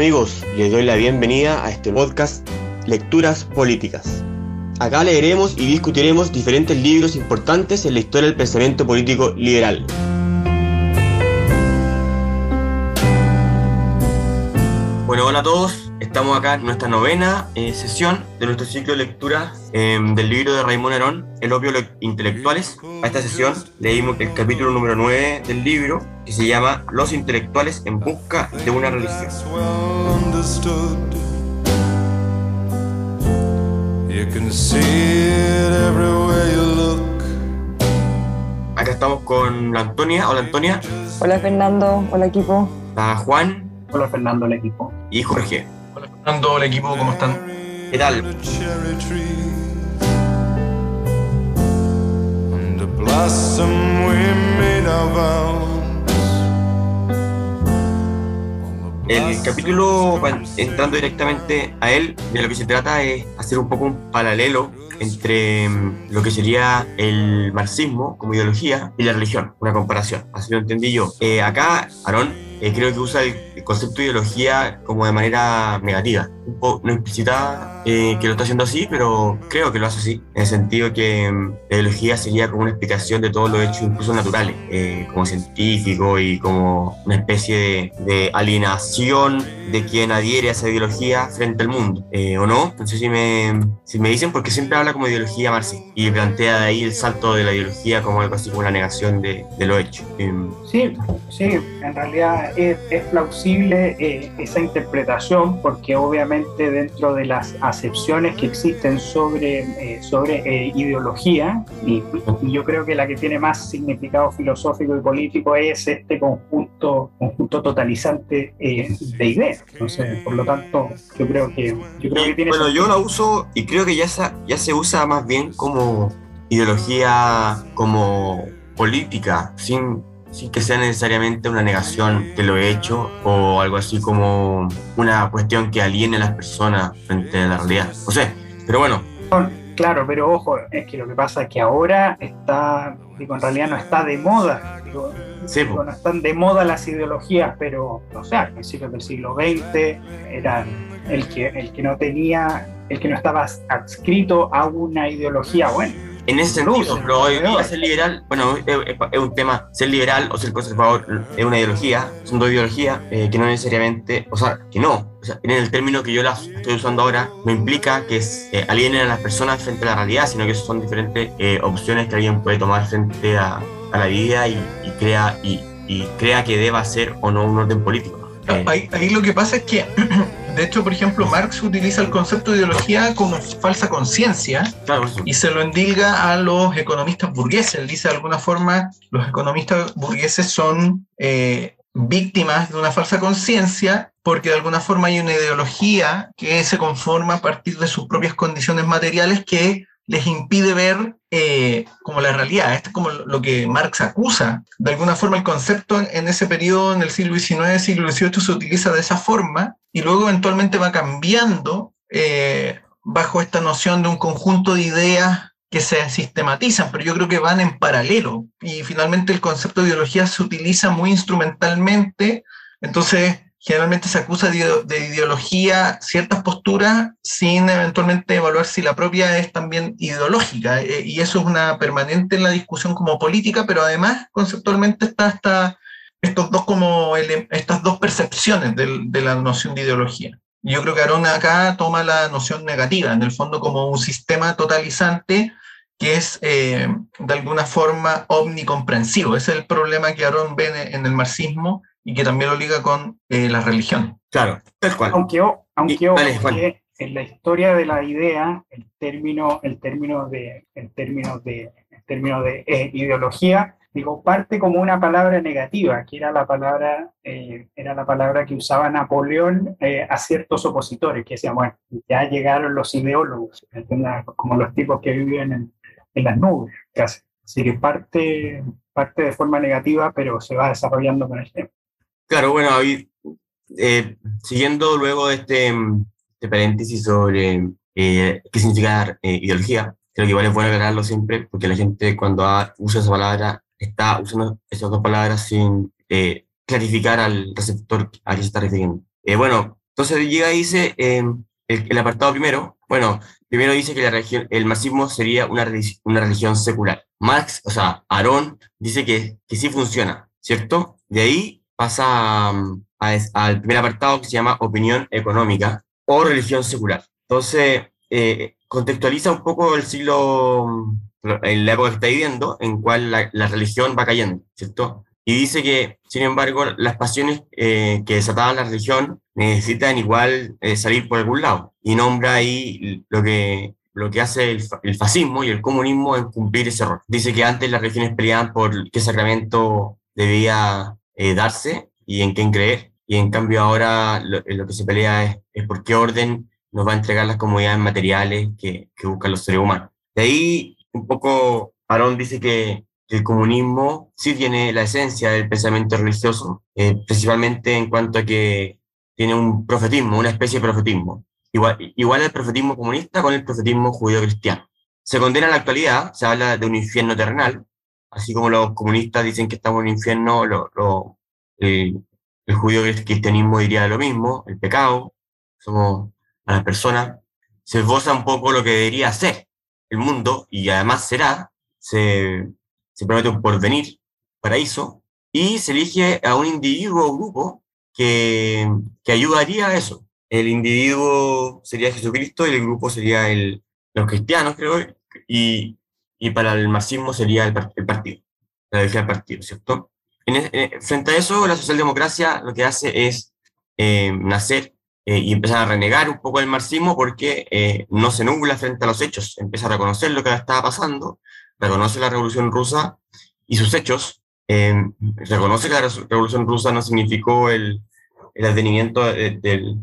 amigos, les doy la bienvenida a este podcast Lecturas Políticas. Acá leeremos y discutiremos diferentes libros importantes en la historia del pensamiento político liberal. Bueno, hola a todos, estamos acá en nuestra novena eh, sesión de nuestro ciclo de lectura em, del libro de Raymond Arón, El opio de intelectuales. A esta sesión leímos el capítulo número 9 del libro, que se llama Los intelectuales en busca de una religión. Acá estamos con la Antonia. Hola Antonia. Hola Fernando, hola equipo. Está Juan. Hola Fernando, el equipo. Y Jorge. Fernando, hola equipo, ¿cómo están? ¿Qué tal? El capítulo, entrando directamente a él, de lo que se trata es hacer un poco un paralelo entre mm, lo que sería el marxismo como ideología y la religión, una comparación, así lo entendí yo. Eh, acá, Aarón eh, creo que usa el, concepto de ideología como de manera negativa, no explicitada eh, que lo está haciendo así, pero creo que lo hace así, en el sentido que mm, la ideología sería como una explicación de todos los hechos incluso naturales, eh, como científico y como una especie de, de, alienación de quien adhiere a esa ideología frente al mundo, ¿o no? No sé si me, si me dicen, porque siempre habla como ideología marxista y plantea de ahí el salto de la ideología como algo así como una negación de, lo hecho. Em, sí, sí, en realidad es, plausible eh, esa interpretación porque obviamente dentro de las acepciones que existen sobre, eh, sobre eh, ideología, y, yo creo que la que tiene más significado filosófico y político es este conjunto, conjunto totalizante de ideas. Entonces, por lo tanto, yo creo que, yo creo que tiene... Bueno, yo la uso y creo que ya, ya se usa más bien como ideología, como política, sin sin que sea necesariamente una negación de lo he hecho o algo así como una cuestión que aliene a las personas frente a la realidad. No sé, pero bueno. Claro, pero ojo, es que lo que pasa es que ahora está, digo, en realidad no está de moda. Digo, no están de moda las ideologías, pero, no sé, al principio del siglo XX era el que, el que no tenía, el que no estaba adscrito a una ideología, bueno, en ese sentido, pero hoy día ser liberal, bueno, es, un tema, ser liberal o ser conservador es una ideología, son dos ideologías eh, que no necesariamente, o sea, que no, o sea, en el término que yo las estoy usando ahora, no implica que eh, alienen a las personas frente a la realidad, sino que son diferentes eh, opciones que alguien puede tomar frente a, a la vida y, crea, y, y, crea que deba ser o no un orden político. Ahí, ahí lo que pasa es que De hecho, por ejemplo, Marx utiliza el concepto de ideología como falsa conciencia y se lo endilga a los economistas burgueses. Él dice de alguna forma, los economistas burgueses son eh, víctimas de una falsa conciencia porque de alguna forma hay una ideología que se conforma a partir de sus propias condiciones materiales que les impide ver eh, como la realidad. Esto es como lo que Marx acusa. De alguna forma el concepto en ese periodo, en el siglo XIX, siglo XVIII, se utiliza de esa forma y luego eventualmente va cambiando eh, bajo esta noción de un conjunto de ideas que se sistematizan, pero yo creo que van en paralelo. Y finalmente el concepto de ideología se utiliza muy instrumentalmente, entonces generalmente se acusa de, ideología ciertas posturas sin eventualmente evaluar si la propia es también ideológica. Eh, y eso es una permanente en la discusión como política, pero además conceptualmente está hasta estos dos como estas dos percepciones de, la noción de ideología. Yo creo que Arona acá toma la noción negativa, en el fondo como un sistema totalizante que es eh, de alguna forma omnicomprensivo. Ese es el problema que Aaron ve en el marxismo y que también lo liga con eh, la religión. Claro, tal cual. Aunque, aunque, en la historia de la idea, el término, el término de, el término de, el término de eh, ideología, digo, parte como una palabra negativa, que era la palabra, eh, era la palabra que usaba Napoleón a ciertos opositores, que decían, bueno, ya llegaron los ideólogos, como los tipos que viven en, en las nubes, casi. Así que parte, parte de forma negativa, pero se va desarrollando con el tiempo. Claro, bueno, eh, siguiendo luego de este, este paréntesis sobre eh, qué significa eh, ideología, creo que igual es bueno aclararlo siempre, porque la gente cuando usa esa palabra está usando esas dos palabras sin clarificar al receptor a qué se está refiriendo. bueno, Entonces llega y dice, em, el, apartado primero, bueno, primero dice que la religión, el marxismo sería una, una religión secular. Marx, o sea, Aarón, dice que, que sí funciona, ¿cierto? De ahí pasa mm, al primer apartado que se llama opinión económica o religión secular. Entonces, eh, contextualiza un poco el siglo, mm, en la época que está viviendo, en cual la, la religión va cayendo, ¿cierto? Y dice que, sin embargo, las pasiones eh, que desataban la religión necesitan igual eh, salir por algún lado. Y nombra ahí lo que, lo que hace el, fascismo y el comunismo en cumplir ese rol. Dice que antes las religiones peleaban por qué sacramento debía eh, darse y en quién creer. Y en cambio ahora lo, lo, que se pelea es, es por qué orden nos va a entregar las comodidades materiales que, que buscan los seres humanos. De ahí un poco Aarón dice que el comunismo sí tiene la esencia del pensamiento religioso, eh, principalmente en cuanto a que tiene un profetismo, una especie de profetismo, igual, igual el profetismo comunista con el profetismo judío-cristiano. Se condena en la actualidad, se habla de un infierno terrenal, así como los comunistas dicen que estamos en un infierno, lo, lo, el, el judío-cristianismo diría lo mismo, el pecado, somos a las personas, se esboza un poco lo que debería ser el mundo y además será, se se promete un porvenir, paraíso, y se elige a un individuo o grupo que, que ayudaría a eso. El individuo sería Jesucristo y el grupo sería el, los cristianos, creo, y, y para el marxismo sería el, el partido, la del partido, ¿cierto? En, frente a eso, la socialdemocracia lo que hace es eh, nacer eh, y empezar a renegar un poco el marxismo porque eh, no se nubla frente a los hechos, empieza a reconocer lo que estaba pasando reconoce la Revolución Rusa y sus hechos, eh, reconoce que la Revolución Rusa no significó el, el advenimiento de, de,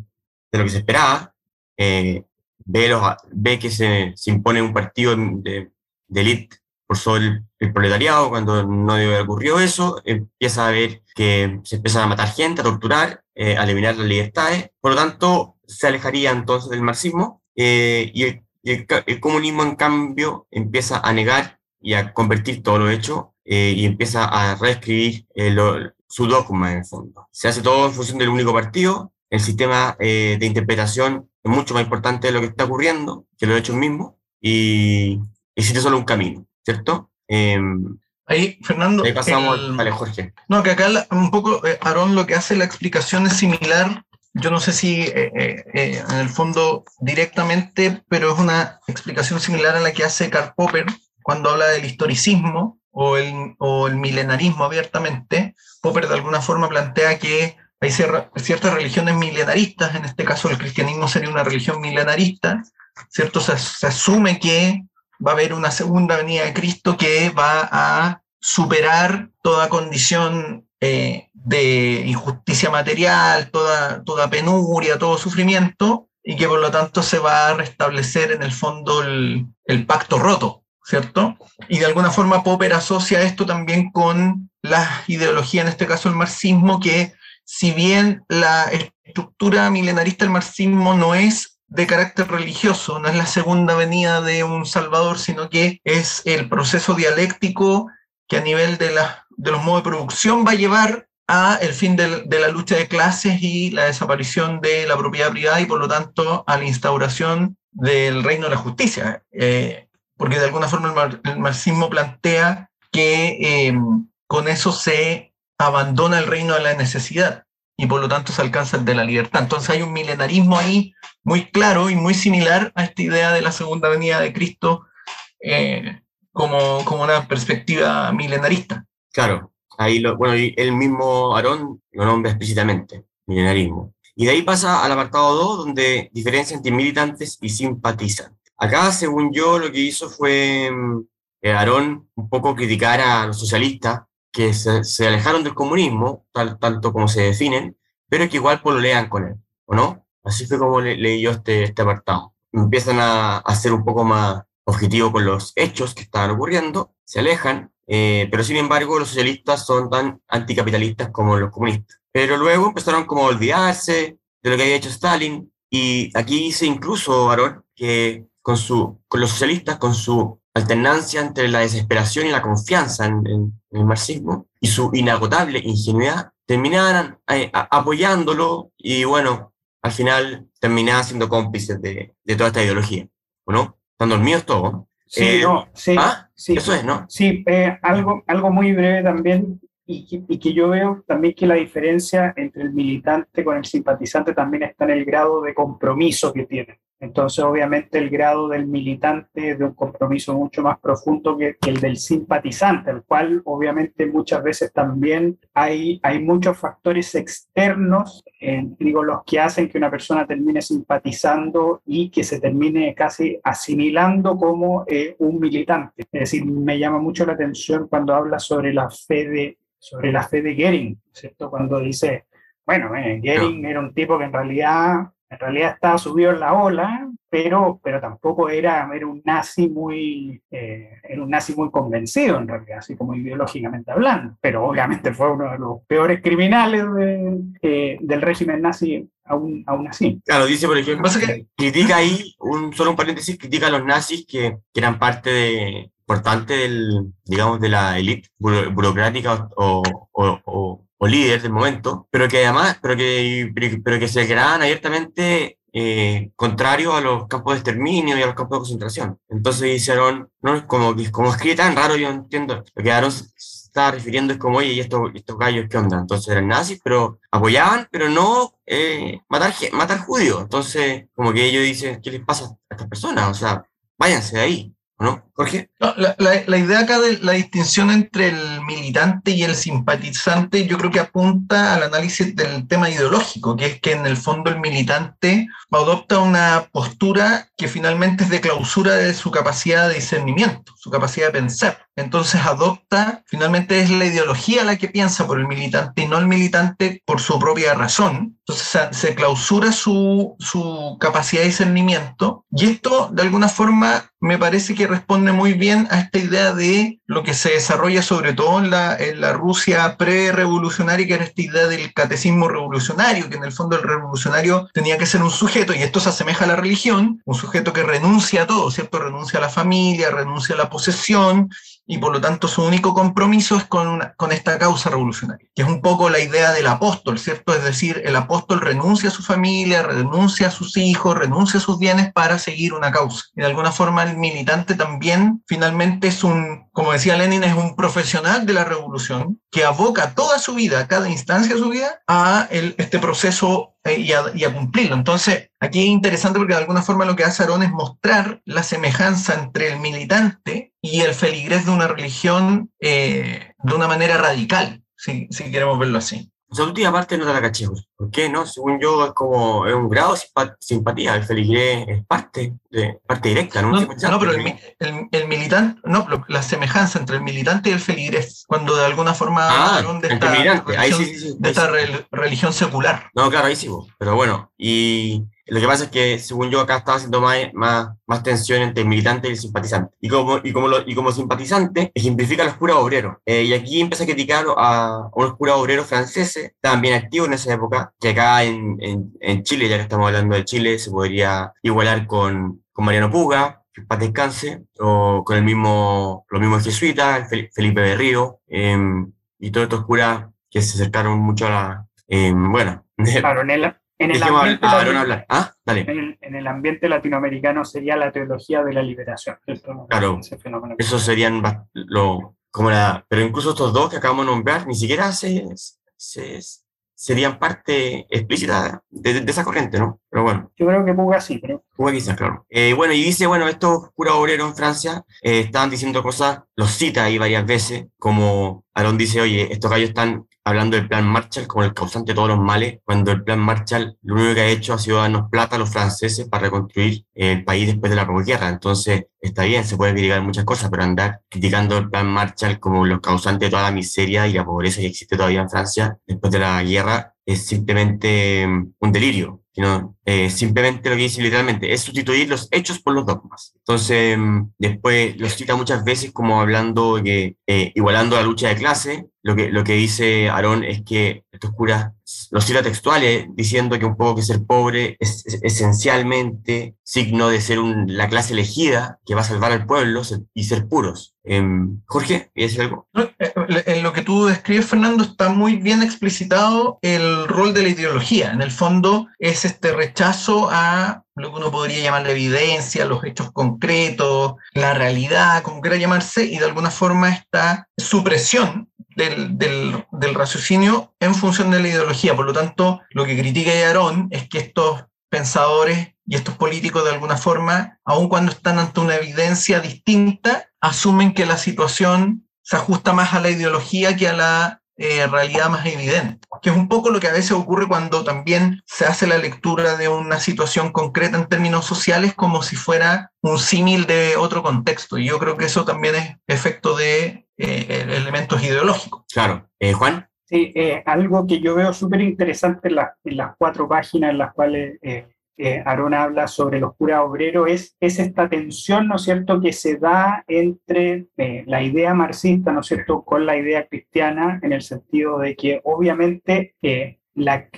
lo que se esperaba, eh, ve, los, ve que se, se, impone un partido de, de élite por sobre el, proletariado, cuando no ocurrido eso, empieza a ver que se empieza a matar gente, a torturar, eh, a eliminar las libertades, por lo tanto se alejaría entonces del marxismo eh, y, el, el, el, comunismo en cambio empieza a negar y a convertir todo lo hecho eh, y empieza a reescribir eh, su dogma en el fondo. Se hace todo en función del único partido, el sistema eh, de interpretación es mucho más importante de lo que está ocurriendo que los hechos mismos. Y existe solo un camino, ¿cierto? Em, ahí, Fernando. Ahí pasamos al Jorge. No, que acá un poco, Aarón, lo que hace la explicación es similar yo no sé si en el fondo directamente, pero es una explicación similar a la que hace Karl Popper cuando habla del historicismo o el, o el milenarismo abiertamente, Popper de alguna forma plantea que hay ciertas religiones milenaristas, en este caso el cristianismo sería una religión milenarista, ¿cierto? Se, se, asume que va a haber una segunda venida de Cristo que va a superar toda condición eh, de injusticia material, toda, toda penuria, todo sufrimiento, y que por lo tanto se va a restablecer en el fondo el, el pacto roto, ¿cierto? Y de alguna forma Popper asocia esto también con la ideología, en este caso el marxismo, que si bien la estructura milenarista del marxismo no es de carácter religioso, no es la segunda venida de un Salvador, sino que es el proceso dialéctico que a nivel de, la, de los modos de producción va a llevar a el fin de, la lucha de clases y la desaparición de la propiedad privada y por lo tanto a la instauración del reino de la justicia. Eh, porque de alguna forma el, marxismo plantea que eh, con eso se abandona el reino de la necesidad y por lo tanto se alcanza el de la libertad. Entonces hay un milenarismo ahí muy claro y muy similar a esta idea de la segunda venida de Cristo eh, como, como una perspectiva milenarista. Claro, ahí bueno, el mismo Aarón lo nombra explícitamente, milenarismo. Y de ahí pasa al apartado 2, donde diferencia entre militantes y simpatizantes. Acá, según yo, lo que hizo fue eh, Aarón un poco criticar a los socialistas que se, alejaron del comunismo, tal, tanto como se definen, pero que igual pololean con él, ¿o no? Así fue como le, leí yo este, este apartado. Empiezan a, a, ser un poco más objetivo con los hechos que estaban ocurriendo, se alejan, eh, pero sin embargo los socialistas son tan anticapitalistas como los comunistas. Pero luego empezaron como a olvidarse de lo que había hecho Stalin, y aquí dice incluso, Aarón, que con, su, con los socialistas, con su alternancia entre la desesperación y la confianza en, el marxismo y su inagotable ingenuidad, terminaran eh, apoyándolo y bueno, al final terminaban siendo cómplices de, de toda esta ideología, ¿o no? Están dormidos todos. Sí, eh, no, sí, ¿ah? sí, Eso es, ¿no? Sí, eh, algo, algo muy breve también, y que, y que, yo veo también que la diferencia entre el militante con el simpatizante también está en el grado de compromiso que tienen. Entonces, obviamente, el grado del militante es de un compromiso mucho más profundo que, el del simpatizante, el cual, obviamente, muchas veces también hay, hay muchos factores externos, eh, digo, los que hacen que una persona termine simpatizando y que se termine casi asimilando como eh, un militante. Es decir, me llama mucho la atención cuando habla sobre la fe de, sobre la fe de Gering, ¿cierto? Cuando dice, bueno, eh, Gering era un tipo que en realidad en realidad estaba subido en la ola, pero, pero tampoco era, era un nazi muy eh, era un nazi muy convencido en realidad, así como ideológicamente hablando. Pero obviamente fue uno de los peores criminales eh, del régimen nazi aún, aún así. Claro, dice por ejemplo, que critica ahí, un, solo un paréntesis, critica a los nazis que, que eran parte de, importante del, digamos, de la élite burocrática o, o, o líder del momento, pero que además, pero que, pero que se declaraban abiertamente eh, contrario a los campos de exterminio y a los campos de concentración. Entonces hicieron, ¿no? Como, como escribe tan raro, yo entiendo, lo que Aaron estaba refiriendo es como, oye, ¿y estos, estos gallos qué onda? Entonces eran nazis, pero apoyaban, pero no eh, matar, matar judíos. Entonces, como que ellos dicen, ¿qué les pasa a estas personas? O sea, váyanse de ahí. ¿no, Jorge? la, la, idea acá de la distinción entre el militante y el simpatizante yo creo que apunta al análisis del tema ideológico, que es que en el fondo el militante adopta una postura que finalmente es de clausura de su capacidad de discernimiento, su capacidad de pensar. Entonces adopta, finalmente es la ideología la que piensa por el militante y no el militante por su propia razón. Entonces se clausura su, su capacidad de discernimiento y esto de alguna forma me parece que responde muy bien a esta idea de lo que se desarrolla sobre todo en la, Rusia pre-revolucionaria, que era esta idea del catecismo revolucionario, que en el fondo el revolucionario tenía que ser un sujeto, y esto se asemeja a la religión, un sujeto que renuncia a todo, ¿cierto? Renuncia a la familia, renuncia a la posesión, y por lo tanto su único compromiso es con, con esta causa revolucionaria, que es un poco la idea del apóstol, ¿cierto? Es decir, el apóstol renuncia a su familia, renuncia a sus hijos, renuncia a sus bienes para seguir una causa. De alguna forma el militante también finalmente es un, como decía Lenin, es un profesional de la revolución que aboca toda su vida, cada instancia de su vida, a el, este proceso eh, y, a, cumplirlo. Entonces, aquí es interesante porque de alguna forma lo que hace Aarón es mostrar la semejanza entre el militante y el feligrés de una religión eh, de una manera radical, si, si queremos verlo así. Esa última parte no te la caché, ¿por qué no? Según yo es como es un grado de simpatía, el feligrés es parte, de, parte directa, ¿no? No, pero el, el, militante, no, la semejanza entre el militante y el feligrés, cuando de alguna forma ah, de esta, religión, de esta religión secular. No, claro, ahí sí, pero bueno, y lo que pasa es que, según yo, acá estaba haciendo más, más, más tensión entre el militante y el simpatizante. Y como, y como, lo, y como simpatizante, ejemplifica a los curas obreros. Eh, y aquí empieza a criticar a, unos curas obreros franceses, estaban bien activos en esa época, que acá en, en, en, Chile, ya que estamos hablando de Chile, se podría igualar con, con Mariano Puga, que para descanse, o con el mismo, los mismos jesuitas, Felipe Berrío, eh, y todos estos curas que se acercaron mucho a la, eh, bueno, claro, en el, ambiente ah, en, el, ambiente latinoamericano sería la teología de la liberación. claro, eso serían lo, como la, pero incluso estos dos que acabamos de nombrar ni siquiera se, se, serían parte explícita de, esa corriente, ¿no? Pero bueno. Yo creo que Puga sí, pero... Puga quizás, claro. Eh, bueno, y dice, bueno, estos curas obreros en Francia eh, estaban diciendo cosas, los cita ahí varias veces, como Aaron dice, oye, estos gallos están hablando del plan Marshall como el causante de todos los males, cuando el plan Marshall lo único que ha hecho ha sido darnos plata a los franceses para reconstruir el país después de la guerra. Entonces, está bien, se puede criticar muchas cosas, pero andar criticando el plan Marshall como los causantes de toda la miseria y la pobreza que existe todavía en Francia después de la guerra es simplemente mm, un delirio. Sino, eh, simplemente lo que dice literalmente es sustituir los hechos por los dogmas. Entonces, mm, después los cita muchas veces como hablando que, eh, igualando la lucha de clase, lo que, lo que dice Aarón es que estos curas los cita textuales diciendo que un poco que ser pobre es, esencialmente signo de ser la clase elegida que va a salvar al pueblo y ser puros. Eh, Jorge, ¿quieres decir algo? Eh, en lo que tú describes, Fernando, está muy bien explicitado el rol de la ideología. En el fondo es este rechazo a lo que uno podría llamar la evidencia, los hechos concretos, la realidad, como quiera llamarse, y de alguna forma esta supresión del, del, raciocinio en función de la ideología. Por lo tanto, lo que critica Yarón es que estos pensadores y estos políticos de alguna forma, aun cuando están ante una evidencia distinta, asumen que la situación se ajusta más a la ideología que a la eh, realidad más evidente, que es un poco lo que a veces ocurre cuando también se hace la lectura de una situación concreta en términos sociales como si fuera un símil de otro contexto. Y yo creo que eso también es efecto de eh, elementos ideológicos. Claro. Eh, Juan. Sí, algo que yo veo súper interesante en, en, las cuatro páginas en las cuales eh, Aarón habla sobre los curas obreros, es, es esta tensión, ¿no es cierto?, que se da entre eh, la idea marxista, ¿no es cierto?, con la idea cristiana, en el sentido de que obviamente eh, la,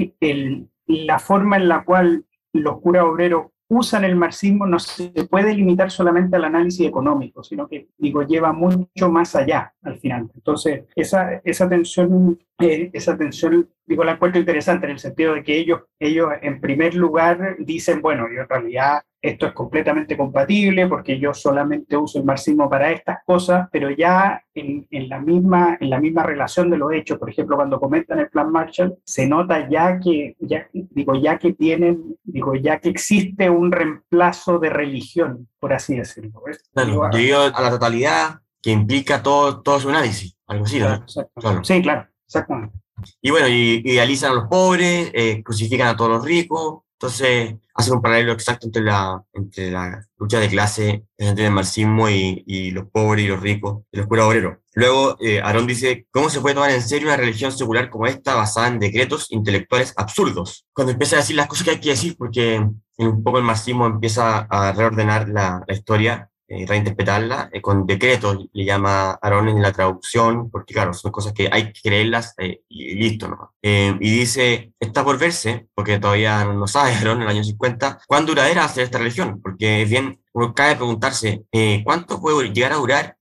la forma en la cual los curas obreros usan el marxismo no se puede limitar solamente al análisis económico, sino que, digo, lleva mucho más allá al final. Entonces, esa, esa tensión, eh, esa tensión, digo, la encuentro interesante en el sentido de que ellos, ellos en primer lugar dicen, bueno, yo en realidad esto es completamente compatible porque yo solamente uso el marxismo para estas cosas, pero ya en, en, la, misma, en la misma relación de los hechos, por ejemplo, cuando comentan el plan Marshall, se nota ya que, ya, digo, ya que tienen, digo, ya que existe un reemplazo de religión, por así decirlo. a la totalidad que implica todo, todo su análisis, algo así, claro, Sí, claro, exactamente. Y bueno, idealizan a los pobres, eh, crucifican a todos los ricos, entonces, hace un paralelo exacto entre la, entre la lucha de clase entre el marxismo y, y, los pobres y los ricos y los curas obreros. Luego, eh, Aarón dice, ¿cómo se puede tomar en serio una religión secular como esta basada en decretos intelectuales absurdos? Cuando empieza a decir las cosas que hay que decir, porque un poco el marxismo empieza a reordenar la, la historia eh, reinterpretarla eh, con decretos, le llama Aaron en la traducción, porque claro, son cosas que hay que creerlas eh, y listo, ¿no? y dice, está por verse, porque todavía no sabe Aaron en el año 50, cuán duradera va a ser esta religión, porque bien, uno cabe preguntarse, ¿cuánto puede llegar a durar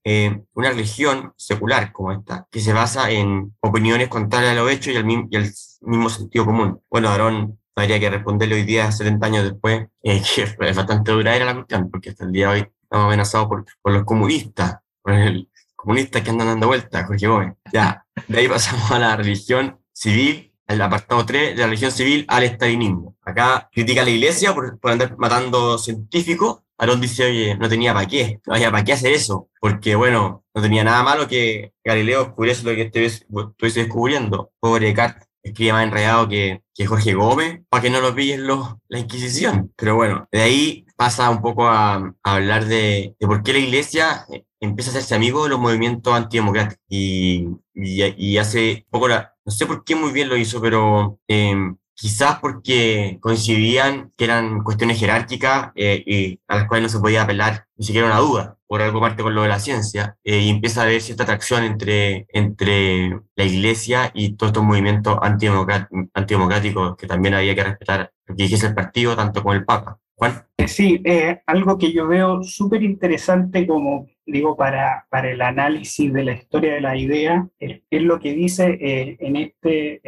una religión secular como esta, que se basa en opiniones contrarias a lo hecho y y el mismo sentido común? Bueno, Aaron habría que responderle hoy día, 70 años después, que es bastante duradera la cuestión, porque hasta el día de hoy estamos amenazados por, por los comunistas, por el comunista que andan dando vueltas, Jorge Gómez. Ya, de ahí pasamos a la religión civil, el apartado 3 de la religión civil al estalinismo. Acá critica a la iglesia por, por andar matando científicos. Aarón dice, oye, no tenía para qué, vaya, ¿para qué hacer eso? Porque, bueno, no tenía nada malo que Galileo descubriese lo que estuviese descubriendo. Pobre Cart, escribe más enredado que, que Jorge Gómez, para que no lo pillen los, la Inquisición. Pero bueno, de ahí pasa un poco a, a hablar de, de, por qué la iglesia eh, empieza a hacerse amigo de los movimientos antidemocráticos y, y, y hace poco, la, no sé por qué muy bien lo hizo, pero eh, quizás porque coincidían que eran cuestiones jerárquicas eh, y a las cuales no se podía apelar ni siquiera una duda, por algo parte con lo de la ciencia, eh, y empieza a haber cierta atracción entre, entre la iglesia y todos estos movimientos antidemocráticos que también había que respetar que dijese el partido, tanto como el Papa. Juan. Eh, sí, algo que yo veo súper interesante como digo, para, para el análisis de la historia de la idea, es, es lo que dice en este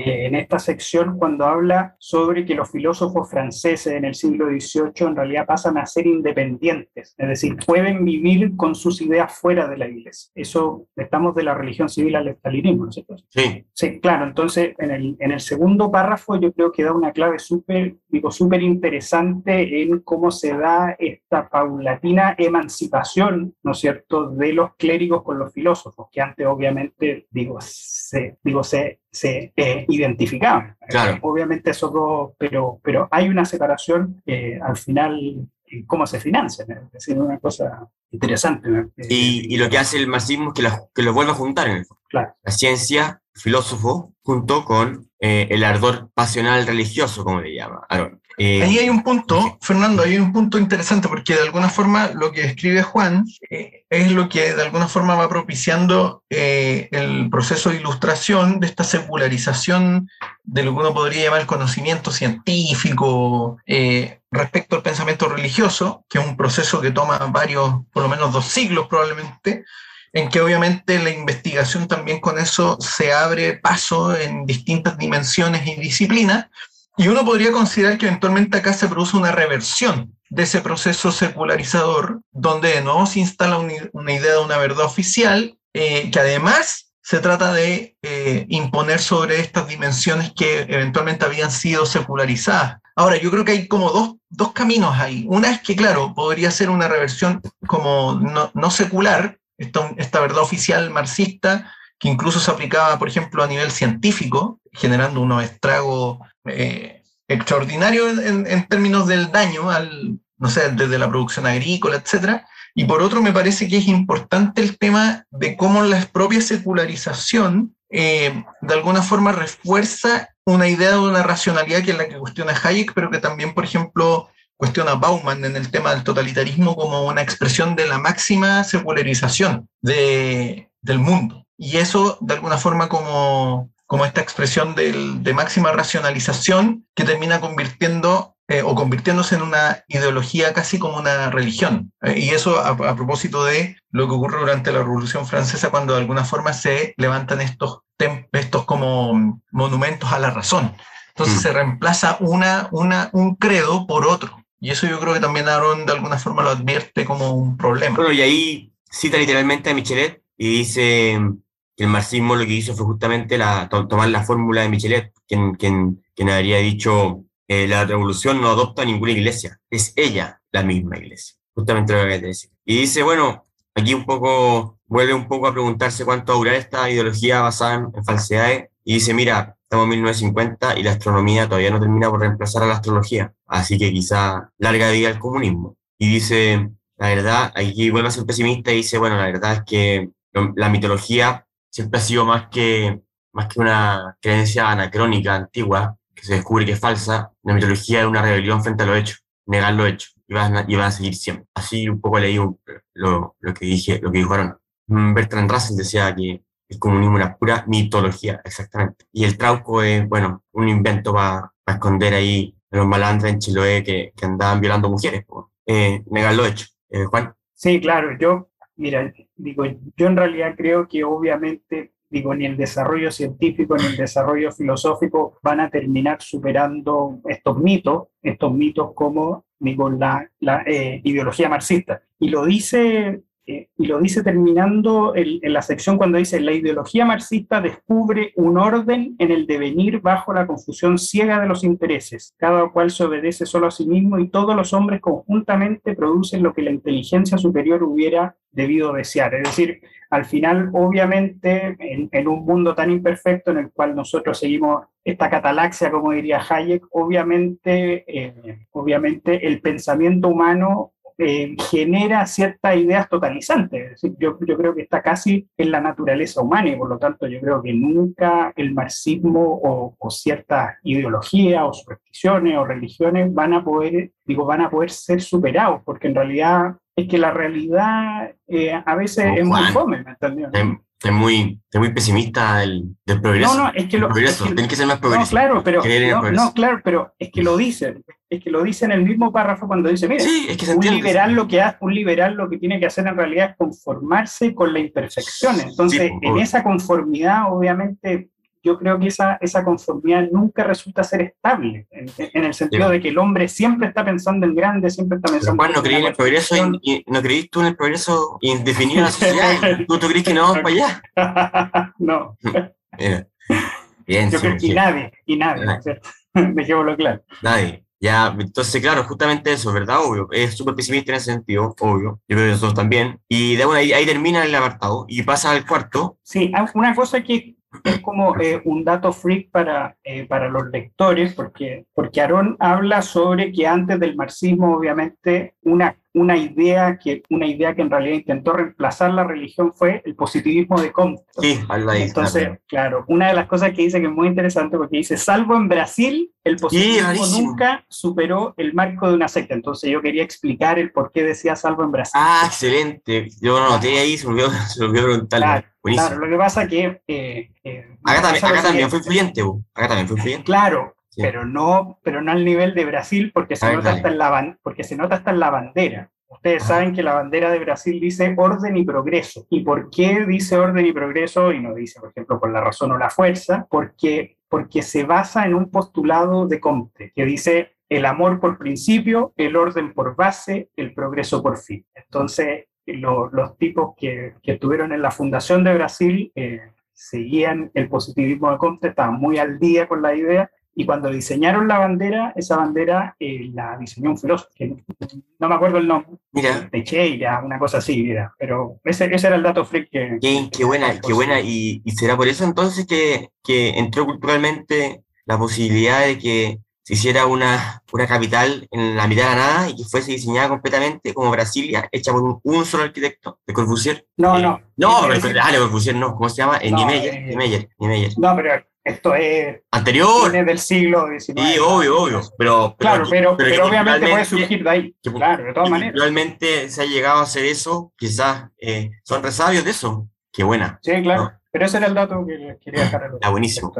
eh, en esta sección cuando habla sobre que los filósofos franceses en el siglo XVIII en realidad pasan a ser independientes, es decir, pueden vivir con sus ideas fuera de la iglesia. Eso, estamos de la religión civil al estalinismo, ¿no es cierto? Sí. Sí, claro, entonces en el, en el segundo párrafo yo creo que da una clave súper, digo, súper interesante en cómo se da esta paulatina emancipación, ¿no es cierto?, de los clérigos con los filósofos, que antes obviamente, digo, se, digo, se se eh, identificaban. Claro. Obviamente esos dos, pero, pero hay una separación eh, al final en cómo se financian, es decir, una cosa interesante. Y, y, lo que hace el marxismo es que, lo, que lo vuelve a juntar en el fondo. Claro. La ciencia, filósofo, junto con eh, el ardor pasional religioso, como le llama Aaron. Eh, ahí hay un punto, Fernando, hay un punto interesante porque de alguna forma lo que escribe Juan eh, es lo que de alguna forma va propiciando eh, el proceso de ilustración de esta secularización de lo que uno podría llamar conocimiento científico respecto al pensamiento religioso, que es un proceso que toma varios, por lo menos dos siglos probablemente, en que obviamente la investigación también con eso se abre paso en distintas dimensiones y disciplinas, y uno podría considerar que eventualmente acá se produce una reversión de ese proceso secularizador, donde de nuevo se instala una idea de una verdad oficial, eh, que además se trata de eh, imponer sobre estas dimensiones que eventualmente habían sido secularizadas. Ahora, yo creo que hay como dos, dos caminos ahí. Una es que, claro, podría ser una reversión como no, no secular, esta, esta verdad oficial marxista, que incluso se aplicaba, por ejemplo, a nivel científico, generando unos estragos eh, extraordinarios en, términos del daño, al, no sé, desde la producción agrícola, etc. Y por otro, me parece que es importante el tema de cómo la propia secularización eh, de alguna forma refuerza una idea de una racionalidad que es la que cuestiona Hayek, pero que también, por ejemplo, cuestiona Bauman en el tema del totalitarismo como una expresión de la máxima secularización de, del mundo. Y eso, de alguna forma, como, como esta expresión de máxima racionalización que termina convirtiendo eh, o convirtiéndose en una ideología casi como una religión. Eh, y eso a, propósito de lo que ocurre durante la Revolución Francesa, cuando de alguna forma se levantan estos, estos como monumentos a la razón. Entonces mm. se reemplaza una, una, un credo por otro. Y eso yo creo que también Aaron de alguna forma lo advierte como un problema. Bueno, y ahí cita literalmente a Michelet y dice el marxismo lo que hizo fue justamente la, tomar la fórmula de Michelet, quien, quien, quien habría dicho, eh, la revolución no adopta ninguna iglesia, es ella la misma iglesia. Justamente lo que hay decir. Y dice, bueno, aquí un poco, vuelve un poco a preguntarse cuánto durar esta ideología basada en, falsedades, y dice, mira, estamos en 1950 y la astronomía todavía no termina por reemplazar a la astrología, así que quizá larga vida al comunismo. Y dice, la verdad, aquí vuelve a ser pesimista y dice, bueno, la verdad es que la mitología siempre ha sido más que, más que una creencia anacrónica, antigua, que se descubre que es falsa. La mitología es una rebelión frente a lo hecho, negar lo hecho, y van a, y a seguir siempre. Así un poco leí lo, lo, que dije, lo que dijeron. Mm, Bertrand Russell decía que el comunismo es una pura mitología, exactamente. Y el trauco es, bueno, un invento para esconder ahí a los malandras en Chiloé que, que andaban violando mujeres. Eh, negar lo hecho. Eh, Juan. Sí, claro, yo Mira, digo, yo en realidad creo que obviamente, digo, ni el desarrollo científico ni el desarrollo filosófico van a terminar superando estos mitos, estos mitos como, digo, la, eh, ideología marxista. Y lo dice y lo dice terminando en la sección cuando dice, la ideología marxista descubre un orden en el devenir bajo la confusión ciega de los intereses, cada cual se obedece solo a sí mismo y todos los hombres conjuntamente producen lo que la inteligencia superior hubiera debido desear. Es decir, al final, obviamente, en, un mundo tan imperfecto en el cual nosotros seguimos esta catalaxia, como diría Hayek, obviamente, eh, obviamente el pensamiento humano eh, genera ciertas ideas totalizantes. yo, yo, creo que está casi en la naturaleza humana y por lo tanto yo creo que nunca el marxismo o, o ciertas ideologías o supersticiones o religiones van a poder, digo, van a poder ser superados, porque en realidad es que la realidad eh, a veces es muy fome, ¿me entendió? Es muy, es muy pesimista del, del, progreso. No, no, es que lo. Es que, que ser más progresista. No, claro, pero. No, claro, pero es que lo dicen. Es que lo dice en el mismo párrafo cuando dice: mire, sí, es que un, liberal lo que hace, un liberal lo que tiene que hacer en realidad es conformarse con la imperfección. Entonces, en esa conformidad, obviamente, yo creo que esa, esa conformidad nunca resulta ser estable, en, el sentido de que el hombre siempre está pensando en grande, siempre está pensando en no creí en el progreso, no creís tú en el progreso indefinido de la sociedad, ¿Tú, crees que no vamos para allá? no. Bien, yo creo, y nadie, y nadie, dejémoslo claro. Nadie. Ya, entonces, claro, justamente eso, ¿verdad? Obvio. Es súper pesimista en ese sentido, obvio. Yo creo que nosotros también. Y de bueno, ahí, ahí termina el apartado y pasa al cuarto. Sí, una cosa que es como eh, un dato freak para, eh, para los lectores, porque, porque Aarón habla sobre que antes del marxismo, obviamente, una una idea que, una idea que en realidad intentó reemplazar la religión fue el positivismo de Comte. Sí, Entonces, claro, una de las cosas que dice que es muy interesante porque dice, salvo en Brasil, el positivismo nunca superó el marco de una secta. Entonces yo quería explicar el por qué decía salvo en Brasil. Ah, excelente. Yo no noté ahí, se me olvidó, se me preguntar. Claro, lo que pasa que... Eh, eh, acá, también, acá también, fue influyente, acá también fue influyente. Claro, pero no, pero no al nivel de Brasil porque se, nota hasta en la, porque se nota hasta en la bandera. Ustedes saben que la bandera de Brasil dice orden y progreso. ¿Y por qué dice orden y progreso y no dice, por ejemplo, por la razón o la fuerza? Porque, porque se basa en un postulado de Comte que dice el amor por principio, el orden por base, el progreso por fin. Entonces, los tipos que, que, estuvieron en la fundación de Brasil eh, seguían el positivismo de Comte, estaban muy al día con la idea y cuando diseñaron la bandera, esa bandera eh, la diseñó un filósofo, que no, me acuerdo el nombre, mira. Teixeira, una cosa así, mira. Pero ese, ese era el dato freak que... Qué, buena, qué buena. Y, y, será por eso entonces que, que, entró culturalmente la posibilidad de que se hiciera una, una capital en la mitad de la nada y que fuese diseñada completamente como Brasilia, hecha por un, solo arquitecto, de Corbusier. No, no. No, pero, dale, Corbusier no. ¿Cómo se llama? No, Niemeyer, eh, Niemeyer, Niemeyer. No, pero esto es anterior del siglo XIX. Sí, obvio, obvio. Pero, claro, pero, pero, obviamente puede surgir de ahí. claro, de todas maneras. Realmente se ha llegado a hacer eso, quizás eh, son resabios de eso. Qué buena. Sí, claro. Pero ese era el dato que quería dejar. Está buenísimo.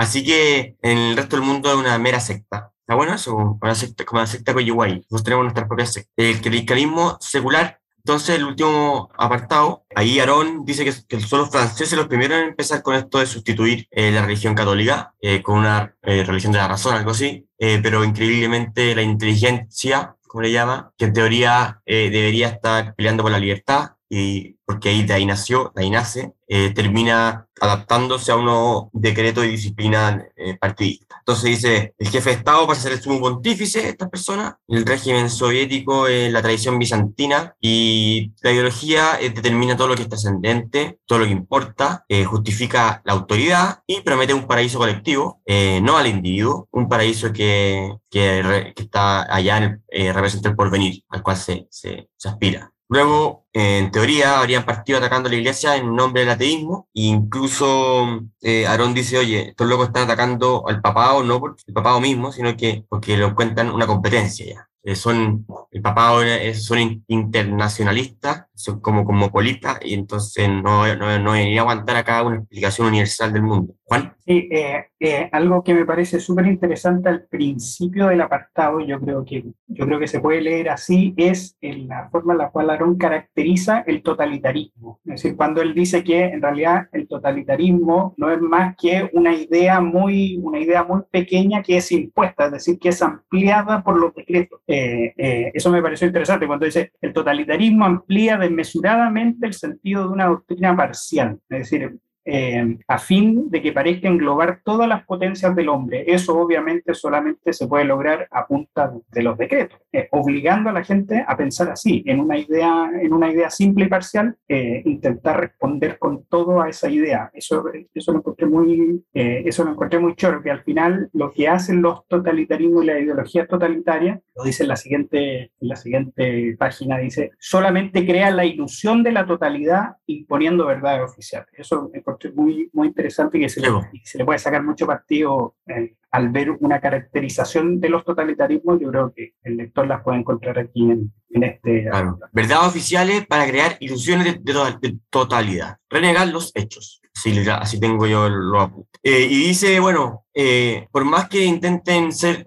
Así que en el resto del mundo es una mera secta. ¿Está bueno eso? Secta, como la secta Coyihuay. Nosotros tenemos nuestras propias sectas. El clericalismo secular entonces, el último apartado, ahí Aarón dice que, que son los franceses los primeros en empezar con esto de sustituir eh, la religión católica eh, con una eh, religión de la razón, algo así, pero increíblemente la inteligencia, como le llama, que en teoría debería estar peleando por la libertad, y porque ahí de ahí nació, de ahí nace, eh, termina adaptándose a un nuevo decreto de disciplina eh, partidista. Entonces dice, el jefe de Estado pasa a ser el sumo pontífice de estas personas, el régimen soviético es la tradición bizantina y la ideología eh, determina todo lo que es trascendente, todo lo que importa, justifica la autoridad y promete un paraíso colectivo, no al individuo, un paraíso que, que, está allá, en representa el porvenir, al cual se, se, se aspira. Luego, en teoría, habrían partido atacando a la iglesia en nombre del ateísmo. E incluso eh, Aarón dice, oye, estos locos están atacando al papado, no por el papado mismo, sino que porque lo cuentan una competencia ya. Eh, son, el papado son internacionalistas, son como cosmopolitas, y entonces no, no, no a aguantar acá una explicación universal del mundo. Juan. Sí, eh, eh, algo que me parece súper interesante al principio del apartado, yo creo, que, yo creo que se puede leer así, es en la forma en la cual Aarón caracteriza el totalitarismo. Es decir, cuando él dice que en realidad el totalitarismo no es más que una idea muy, una idea muy pequeña que es impuesta, es decir, que es ampliada por los decretos. Eh, eso me pareció interesante cuando dice el totalitarismo amplía desmesuradamente el sentido de una doctrina parcial. Es decir, eh, a fin de que parezca englobar todas las potencias del hombre. Eso obviamente solamente se puede lograr a punta de los decretos, eh, obligando a la gente a pensar así, en una idea, en una idea simple y parcial, eh, intentar responder con todo a esa idea. Eso, eso, lo encontré muy, eso lo encontré muy choro, que al final lo que hacen los totalitarismos y la ideología totalitaria, lo dice en la siguiente, en la siguiente página, dice, solamente crea la ilusión de la totalidad imponiendo verdad oficial. Eso muy, muy interesante y que se, le, se le puede sacar mucho partido eh, al ver una caracterización de los totalitarismos. Yo creo que el lector las puede encontrar aquí en, en este. Claro. Verdades oficiales para crear ilusiones de, totalidad. Renegar los hechos. Sí, así tengo yo lo eh, y dice, bueno, eh, por más que intenten ser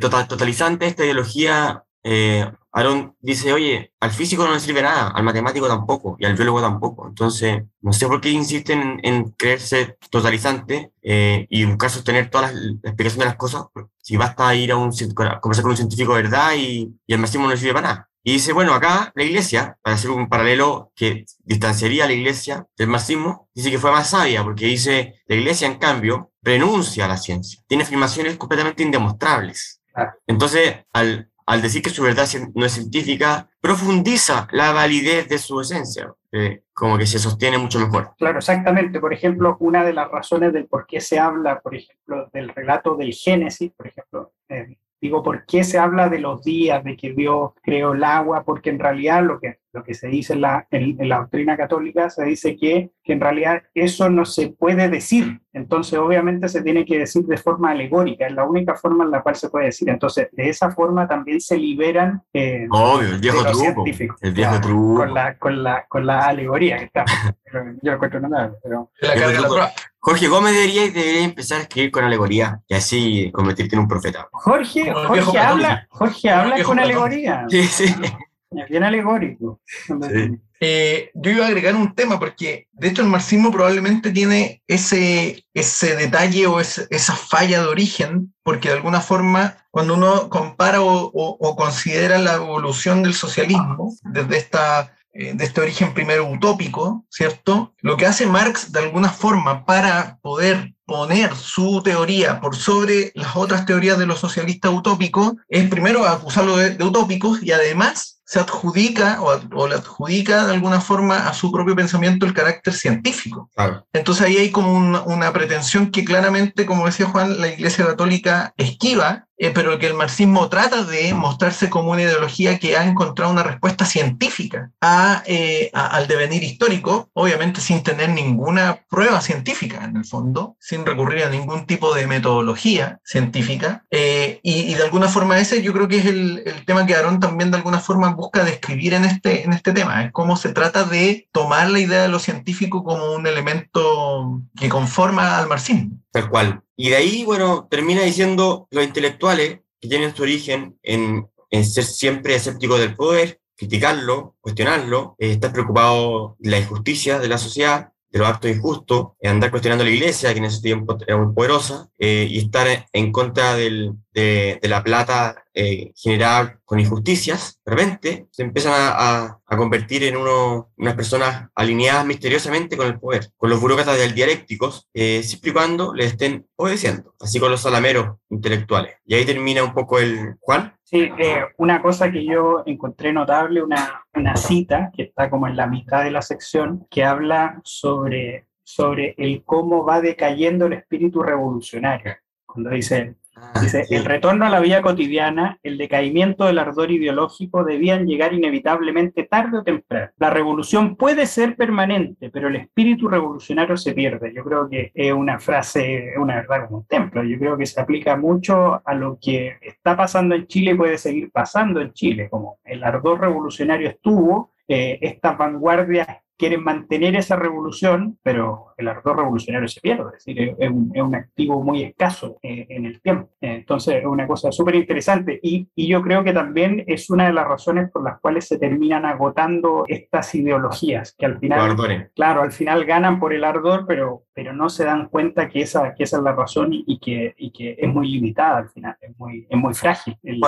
total, totalizantes, esta ideología Aaron dice, oye, al físico no le sirve nada, al matemático tampoco, y al biólogo tampoco. Entonces, no sé por qué insisten en, creerse totalizante eh, y buscar sostener todas las explicaciones de las cosas, si basta ir a, un, conversar con un científico de verdad y, el marxismo no le sirve para nada. Y dice, bueno, acá la iglesia, para hacer un paralelo que distanciaría a la iglesia del marxismo, dice que fue más sabia, porque dice, la iglesia, en cambio, renuncia a la ciencia, tiene afirmaciones completamente indemostrables. Entonces, al al decir que su verdad no es científica, profundiza la validez de su esencia, como que se sostiene mucho mejor. Claro, exactamente. Por ejemplo, una de las razones del por qué se habla, por ejemplo, del relato del Génesis, por ejemplo, eh, digo, ¿por qué se habla de los días, de que Dios creó el agua? Porque en realidad lo que lo que se dice en la, en, la doctrina católica, se dice que, que, en realidad eso no se puede decir. Entonces, obviamente se tiene que decir de forma alegórica, es la única forma en la cual se puede decir. Entonces, de esa forma también se liberan eh, Obvio, el viejo truco. El viejo truco. Con la, con, la, con la alegoría que está. Yo no encuentro nada, pero... Jorge Gómez debería, debería empezar a escribir con alegoría y así convertirte en un profeta. Jorge, Jorge habla, Jorge habla con alegoría. Sí, sí. bien alegórico. Eh, yo iba a agregar un tema porque, de hecho, el marxismo probablemente tiene ese, ese detalle o esa falla de origen, porque de alguna forma, cuando uno compara o considera la evolución del socialismo desde esta eh, de este origen primero utópico, ¿cierto? Lo que hace Marx de alguna forma para poder poner su teoría por sobre las otras teorías de los socialistas utópicos es primero acusarlo de, de utópicos y además se adjudica o, le adjudica de alguna forma a su propio pensamiento el carácter científico. Entonces ahí hay como una pretensión que claramente, como decía Juan, la Iglesia Católica esquiva, eh, pero que el marxismo trata de mostrarse como una ideología que ha encontrado una respuesta científica eh, al devenir histórico, obviamente sin tener ninguna prueba científica en el fondo, sin recurrir a ningún tipo de metodología científica. Eh, y, de alguna forma ese yo creo que es el, el tema que Aarón también de alguna forma busca describir en este, en este tema, es cómo se trata de tomar la idea de lo científico como un elemento que conforma al marxismo. Tal cual. Y de ahí, bueno, termina diciendo los intelectuales que tienen su origen en, en ser siempre escépticos del poder, criticarlo, cuestionarlo, eh, estar preocupado de la injusticia de la sociedad, de los actos injustos, andar cuestionando la iglesia, que en ese tiempo era muy poderosa, eh, y estar en contra del, de, la plata eh, generada con injusticias, de repente se empiezan a, a, convertir en uno, unas personas alineadas misteriosamente con el poder, con los burócratas dialécticos, eh, siempre y cuando le estén obedeciendo, así con los salameros intelectuales. Y ahí termina un poco el Juan. Sí, eh, una cosa que yo encontré notable, una, una cita que está como en la mitad de la sección, que habla sobre, sobre el cómo va decayendo el espíritu revolucionario. Cuando dice, Ah, Dice, el retorno a la vida cotidiana, el decaimiento del ardor ideológico debían llegar inevitablemente tarde o temprano. La revolución puede ser permanente, pero el espíritu revolucionario se pierde. Yo creo que es una frase, una verdad como un templo. Yo creo que se aplica mucho a lo que está pasando en Chile y puede seguir pasando en Chile, como el ardor revolucionario estuvo, eh, estas vanguardias quieren mantener esa revolución, pero el ardor revolucionario se pierde, es decir, es un, activo muy escaso eh, en el tiempo. Entonces, es una cosa súper interesante y, y, yo creo que también es una de las razones por las cuales se terminan agotando estas ideologías, que al final, claro, al final ganan por el ardor, pero, pero no se dan cuenta que esa, que esa es la razón y, que, y que es muy limitada al final, es muy, es muy frágil el,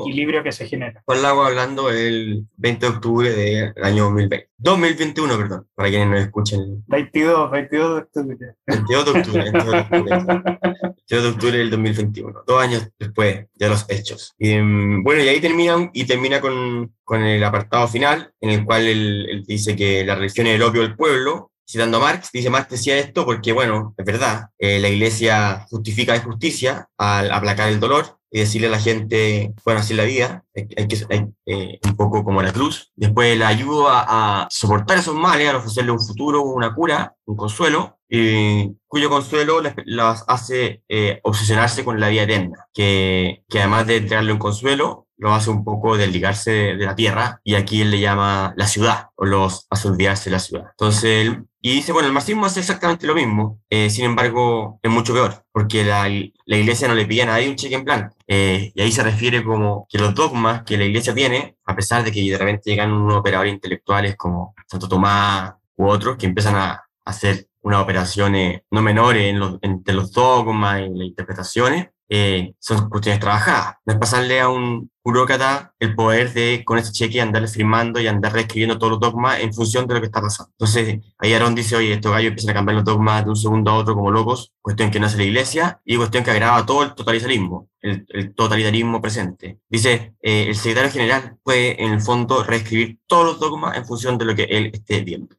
equilibrio que se genera. Juan Lago hablando el 20 de octubre del año 2020. 2021, perdón, para quienes no escuchen. 22, 22 de octubre. 22 de octubre, 22 de octubre, de octubre del 2021, dos años después de los hechos. Y, em, bueno, y ahí terminan, y termina con, con el apartado final, en el cual él, dice que la religión es el opio del pueblo, citando a Marx, dice Marx decía esto porque, bueno, es verdad, eh, la iglesia justifica la injusticia al aplacar el dolor, y decirle a la gente, bueno, así es la vida, hay que hay, eh, un poco como la cruz. Después la ayuda a, soportar esos males, a ofrecerle un futuro, una cura, un consuelo, y cuyo consuelo las, hace eh, obsesionarse con la vida eterna, que, que además de entregarle un consuelo, lo hace un poco desligarse de, la tierra, y aquí él le llama la ciudad, o los hace de la ciudad. Entonces, y dice, bueno, el marxismo hace exactamente lo mismo, eh, sin embargo, es mucho peor, porque la, la, iglesia no le pide a nadie un cheque en blanco. Eh, y ahí se refiere como que los dogmas que la iglesia tiene, a pesar de que de repente llegan unos operadores intelectuales como Santo Tomás u otros, que empiezan a hacer unas operaciones no menores en los, entre los dogmas y las interpretaciones, eh, son cuestiones trabajadas. No es pasarle a un burócrata el poder de, con ese cheque, andarle firmando y andar reescribiendo todos los dogmas en función de lo que está pasando. Entonces, ahí Aaron dice, oye, estos gallos empiezan a cambiar los dogmas de un segundo a otro como locos, cuestión que no hace la iglesia y cuestión que agrava todo el totalitarismo, el, totalitarismo presente. Dice, eh, el secretario general puede, en el fondo, reescribir todos los dogmas en función de lo que él esté viendo.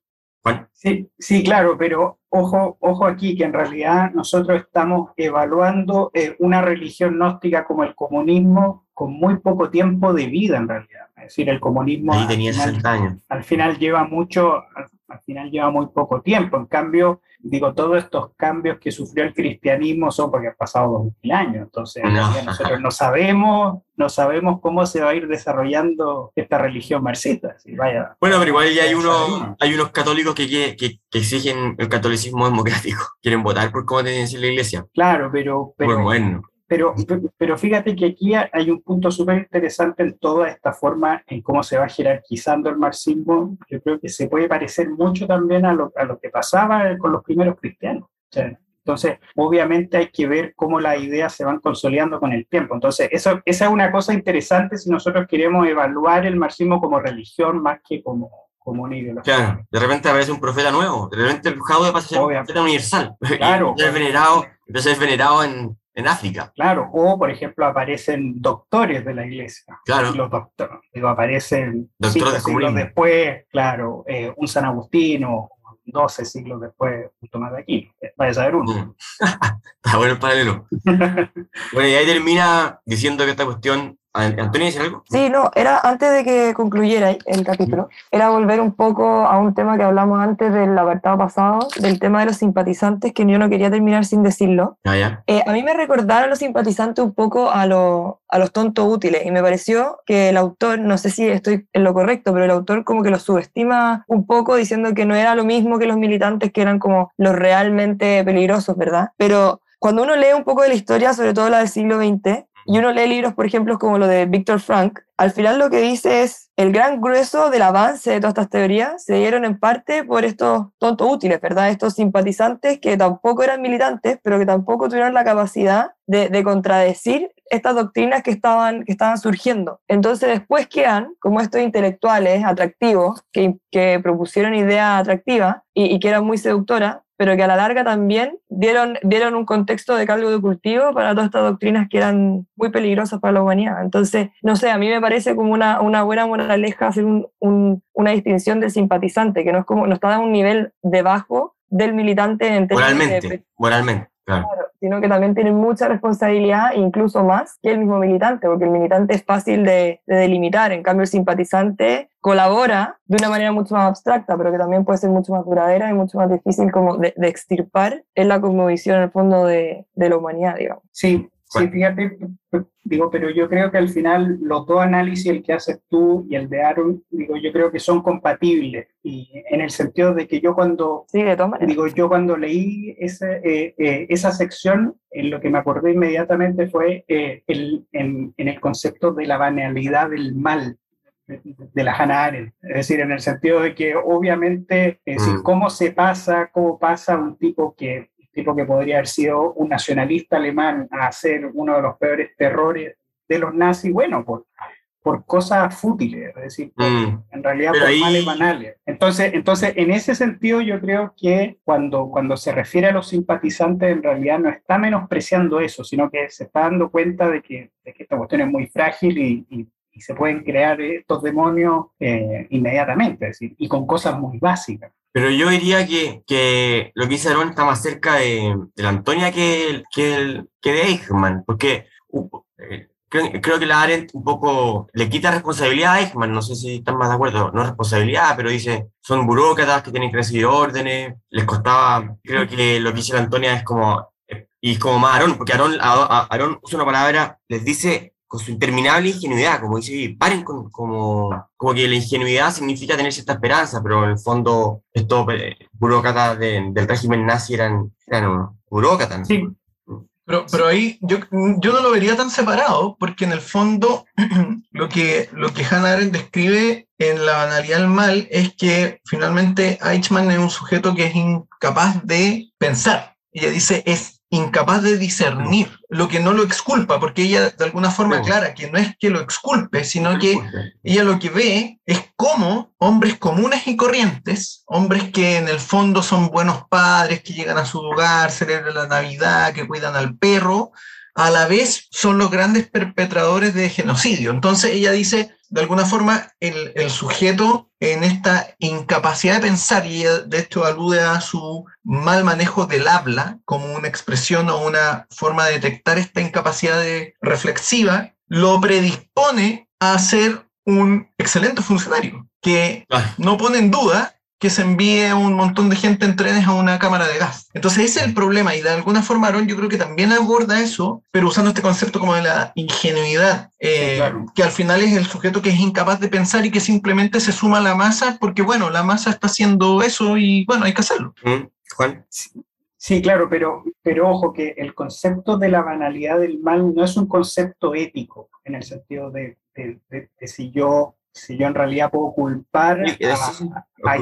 Sí, sí, claro, pero ojo, ojo aquí que en realidad nosotros estamos evaluando eh, una religión gnóstica como el comunismo con muy poco tiempo de vida en realidad. Es decir, el comunismo Ahí tenía al, años. al final lleva mucho, al final lleva muy poco tiempo. En cambio, digo, todos estos cambios que sufrió el cristianismo son porque han pasado dos mil años. Entonces, nosotros no sabemos, no sabemos cómo se va a ir desarrollando esta religión marxista. vaya, bueno, pero igual ya hay, uno, hay unos católicos que, que, que, exigen el catolicismo democrático. Quieren votar por cómo tiene que ser la iglesia. Claro, pero... pero bueno pero, pero fíjate que aquí hay un punto súper interesante en toda esta forma, en cómo se va jerarquizando el marxismo. Yo creo que se puede parecer mucho también a lo, a lo que pasaba con los primeros cristianos. entonces, obviamente hay que ver cómo las ideas se van consolidando con el tiempo. Entonces, eso, esa es una cosa interesante si nosotros queremos evaluar el marxismo como religión más que como, como una ideología. Claro, de repente aparece un profeta nuevo, de repente el Jaude pasa a ser un profeta universal. Claro. es venerado, entonces es venerado en, en África. Claro, o por ejemplo aparecen doctores de la iglesia. Claro. Los doctores, digo, aparecen doctores siglos después, claro, eh, un San Agustino, 12 siglos después, un Tomás de Aquino. Vaya a saber uno. Está bueno el paralelo. bueno, y ahí termina diciendo que esta cuestión ¿Antonio dice algo? Sí, no, era antes de que concluyera el capítulo, era volver un poco a un tema que hablamos antes del apartado pasado, del tema de los simpatizantes, que yo no quería terminar sin decirlo. Ah, ya. Eh, a mí me recordaron los simpatizantes un poco a, a los tontos útiles y me pareció que el autor, no sé si estoy en lo correcto, pero el autor como que los subestima un poco diciendo que no era lo mismo que los militantes, que eran como los realmente peligrosos, ¿verdad? Pero cuando uno lee un poco de la historia, sobre todo la del siglo XX, y uno lee libros, por ejemplo, como lo de Víctor Frank, al final lo que dice es el gran grueso del avance de todas estas teorías se dieron en parte por estos tontos útiles, ¿verdad? Estos simpatizantes que tampoco eran militantes, pero que tampoco tuvieron la capacidad de, contradecir estas doctrinas que estaban, que estaban surgiendo. Entonces después quedan como estos intelectuales atractivos que, que propusieron ideas atractivas y, y que eran muy seductoras, pero que a la larga también dieron, dieron un contexto de caldo de cultivo para todas estas doctrinas que eran muy peligrosas para la humanidad. Entonces, no sé, a mí me parece como una, una buena moraleja hacer un, una distinción del simpatizante, que no, es como, no está a un nivel debajo del militante en Moralmente, moralmente. Claro. sino que también tiene mucha responsabilidad, incluso más que el mismo militante, porque el militante es fácil de, delimitar, en cambio el simpatizante colabora de una manera mucho más abstracta, pero que también puede ser mucho más duradera y mucho más difícil como de, extirpar en la cosmovisión en el fondo de, de la humanidad, digamos. Sí, Sí, fíjate, digo, pero yo creo que al final los dos análisis, el que haces tú y el de Aaron, digo, yo creo que son compatibles. Y en el sentido de que yo cuando, sí, digo, yo cuando leí esa, eh, eh, esa sección, en lo que me acordé inmediatamente fue eh, el, en, en, el concepto de la banalidad del mal de la Hannah Arendt, es decir, en el sentido de que obviamente, es decir, mm. cómo se pasa, cómo pasa un tipo que tipo que podría haber sido un nacionalista alemán a hacer uno de los peores terrores de los nazis, bueno, por, por cosas fútiles, es decir, mm. en realidad por males banales. Entonces, entonces, en ese sentido, yo creo que cuando, cuando se refiere a los simpatizantes, en realidad no está menospreciando eso, sino que se está dando cuenta de que, de que esta cuestión es muy frágil y, y, se pueden crear estos demonios eh, inmediatamente, es decir, y con cosas muy básicas. Pero yo diría que, que lo que dice Aaron está más cerca de, de la Antonia que, que, de Eichmann, porque eh, creo, que la Arendt un poco le quita responsabilidad a Eichmann, no sé si están más de acuerdo, no responsabilidad, pero dice, son burócratas que tienen que recibir órdenes, les costaba, creo que lo que dice la Antonia es como, eh, y es como más Aaron, porque Aaron, Aaron usa una palabra, les dice con su interminable ingenuidad, como dice, paren con, como, como que la ingenuidad significa tener cierta esperanza, pero en el fondo estos eh, burócratas del régimen nazi eran, eran burócratas. Sí. Pero, pero ahí yo, yo no lo vería tan separado, porque en el fondo lo que, lo que Hannah Arendt describe en la banalidad del mal es que finalmente Eichmann es un sujeto que es incapaz de pensar. Ella dice, es incapaz de discernir, lo que no lo exculpa, porque ella de alguna forma aclara que no es que lo exculpe, sino que ella lo que ve es cómo hombres comunes y corrientes, hombres que en el fondo son buenos padres, que llegan a su hogar, celebran la Navidad, que cuidan al perro, a la vez son los grandes perpetradores de genocidio. Entonces ella dice, de alguna forma, el, el, sujeto en esta incapacidad de pensar, y de esto alude a su mal manejo del habla como una expresión o una forma de detectar esta incapacidad de reflexiva, lo predispone a ser un excelente funcionario, que no pone en duda que se envíe un montón de gente en trenes a una cámara de gas. Entonces ese es el problema y de alguna forma Aaron yo creo que también aborda eso, pero usando este concepto como de la ingenuidad, eh, que al final es el sujeto que es incapaz de pensar y que simplemente se suma a la masa porque bueno, la masa está haciendo eso y bueno, hay que hacerlo. Mm, Juan. Sí, claro, pero, pero ojo que el concepto de la banalidad del mal no es un concepto ético, en el sentido de, de si yo si yo en realidad puedo culpar a, a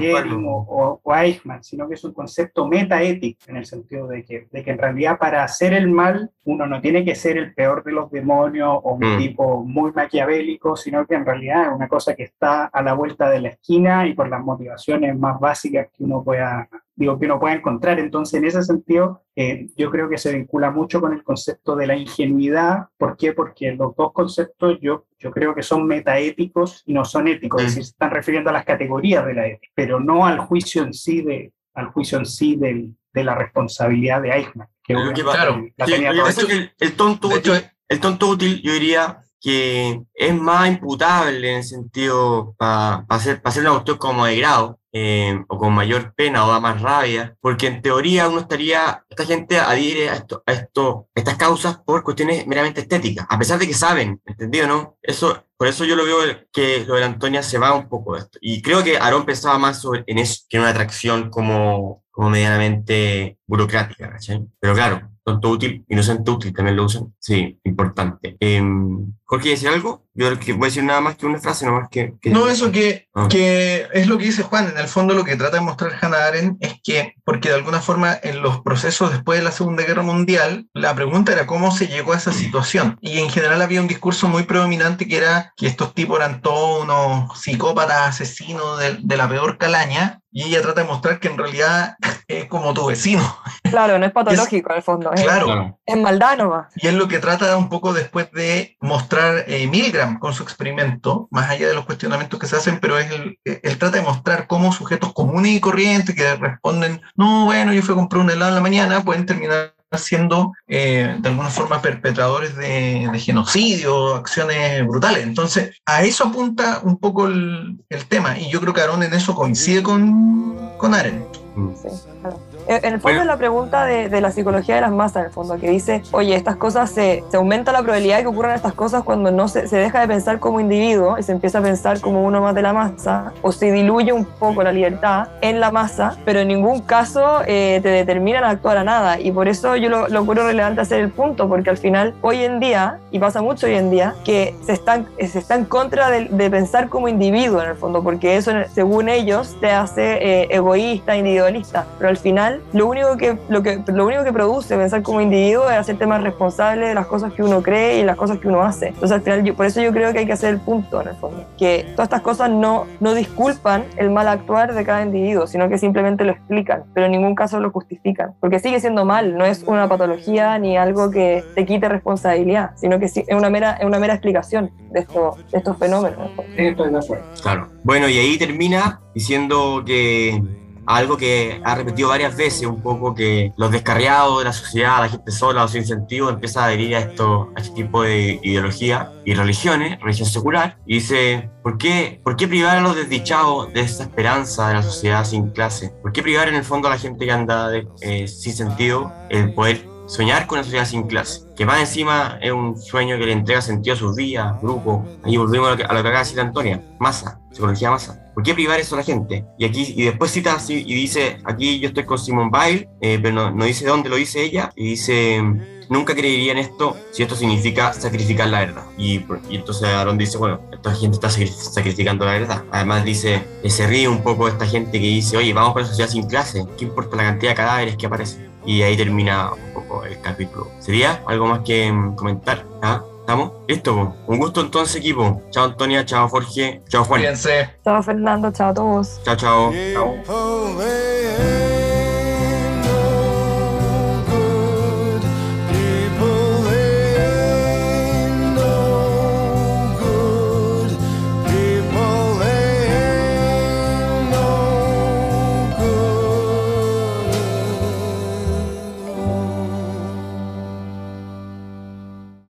o, a Eichmann, sino que es un concepto metaético en el sentido de que, de que en realidad para hacer el mal uno no tiene que ser el peor de los demonios o un mm. tipo muy maquiavélico, sino que en realidad es una cosa que está a la vuelta de la esquina y por las motivaciones más básicas que uno pueda digo, que uno puede encontrar. Entonces, en ese sentido, eh, yo creo que se vincula mucho con el concepto de la ingenuidad. ¿Por qué? Porque los dos conceptos yo, yo creo que son metaéticos y no son éticos, es decir, se están refiriendo a las categorías de la ética, pero no al juicio en sí de, al juicio en sí del, de la responsabilidad de Eichmann. Que claro, el, tonto útil, el tonto útil, yo diría, que es más imputable en el sentido para hacer, hacer una cuestión como de grado, eh, o con mayor pena o da más rabia, porque en teoría uno estaría, esta gente adhiere a, esto, a esto, estas causas por cuestiones meramente estéticas, a pesar de que saben, ¿entendido, no? Eso, por eso yo lo veo que lo de la Antonia se va un poco de esto. Y creo que Aarón pensaba más sobre, en eso que en una atracción como, como medianamente burocrática, Pero claro, tonto útil, inocente útil, también lo usan. Sí, importante. Eh, Jorge, ¿decir algo? Yo voy a decir nada más que una frase, no más que... No, eso que, ah. que es lo que dice Juan. En el fondo lo que trata de mostrar Hannah Arendt es que, porque de alguna forma en los procesos después de la Segunda Guerra Mundial, la pregunta era cómo se llegó a esa situación. Y en general había un discurso muy predominante que era que estos tipos eran todos unos psicópatas asesinos de, de la peor calaña, y ella trata de mostrar que en realidad es como tu vecino. Claro, no es patológico en el fondo. Claro. Es, maldad nomás. Y es lo que trata un poco después de mostrar eh, Milgram con su experimento, más allá de los cuestionamientos que se hacen, pero es el, él trata de mostrar cómo sujetos comunes y corrientes que responden, no, bueno, yo fui a comprar un helado en la mañana, pueden terminar siendo eh, de alguna forma perpetradores de, genocidio, acciones brutales. Entonces, a eso apunta un poco el, tema y yo creo que Aaron en eso coincide con, con Aren. Sí, en el fondo es la pregunta de, la psicología de las masas, en el fondo, que dice, oye, estas cosas, se, se aumenta la probabilidad de que ocurran estas cosas cuando no se, se, deja de pensar como individuo y se empieza a pensar como uno más de la masa, o se diluye un poco la libertad en la masa, pero en ningún caso eh, te determinan a actuar a nada. Y por eso yo lo, lo creo relevante hacer el punto, porque al final, hoy en día, y pasa mucho hoy en día, que se están, se está en contra de, de pensar como individuo, en el fondo, porque eso, según ellos, te hace eh, egoísta, individualista. Pero al final, lo único que, lo que, lo único que produce pensar como individuo es hacerte más responsable de las cosas que uno cree y las cosas que uno hace. Entonces, al final, por eso yo creo que hay que hacer el punto, en el fondo. Que todas estas cosas no, no disculpan el mal actuar de cada individuo, sino que simplemente lo explican, pero en ningún caso lo justifican. Porque sigue siendo mal, no es una patología ni algo que te quite responsabilidad, sino que es una mera, es una mera explicación de, esto, de estos fenómenos. Claro. Bueno, y ahí termina diciendo que algo que ha repetido varias veces, un poco que los descarriados de la sociedad, la gente sola o sin sentido, empieza a adherir a, esto, a este tipo de ideología y religiones, religión secular, y dice, ¿por qué, ¿por qué privar a los desdichados de esa esperanza de la sociedad sin clase? ¿Por qué privar en el fondo a la gente que anda eh, sin sentido el poder soñar con una sociedad sin clase, que más encima es un sueño que le entrega sentido a sus vidas, grupo. Ahí volvemos a lo que, a lo que acaba de decir Antonia, masa, psicología masa. ¿Por qué privar eso a la gente? Y aquí y después cita así y dice, aquí yo estoy con Simone Weil, eh, pero no, no, dice dónde lo dice ella, y dice, nunca creería en esto si esto significa sacrificar la verdad. Y, y entonces Aaron dice, bueno, esta gente está sacrificando la verdad. Además dice, se ríe un poco esta gente que dice, oye, vamos para una sociedad sin clase, ¿qué importa la cantidad de cadáveres que aparecen? Y ahí termina un poco el capítulo. ¿Sería algo más que mm, comentar? ¿Ah? ¿Estamos? Listo, un gusto entonces equipo. Chao Antonia, chao Jorge, chao Juan. Chao Fernando, chao a todos. Chao, chao. chao.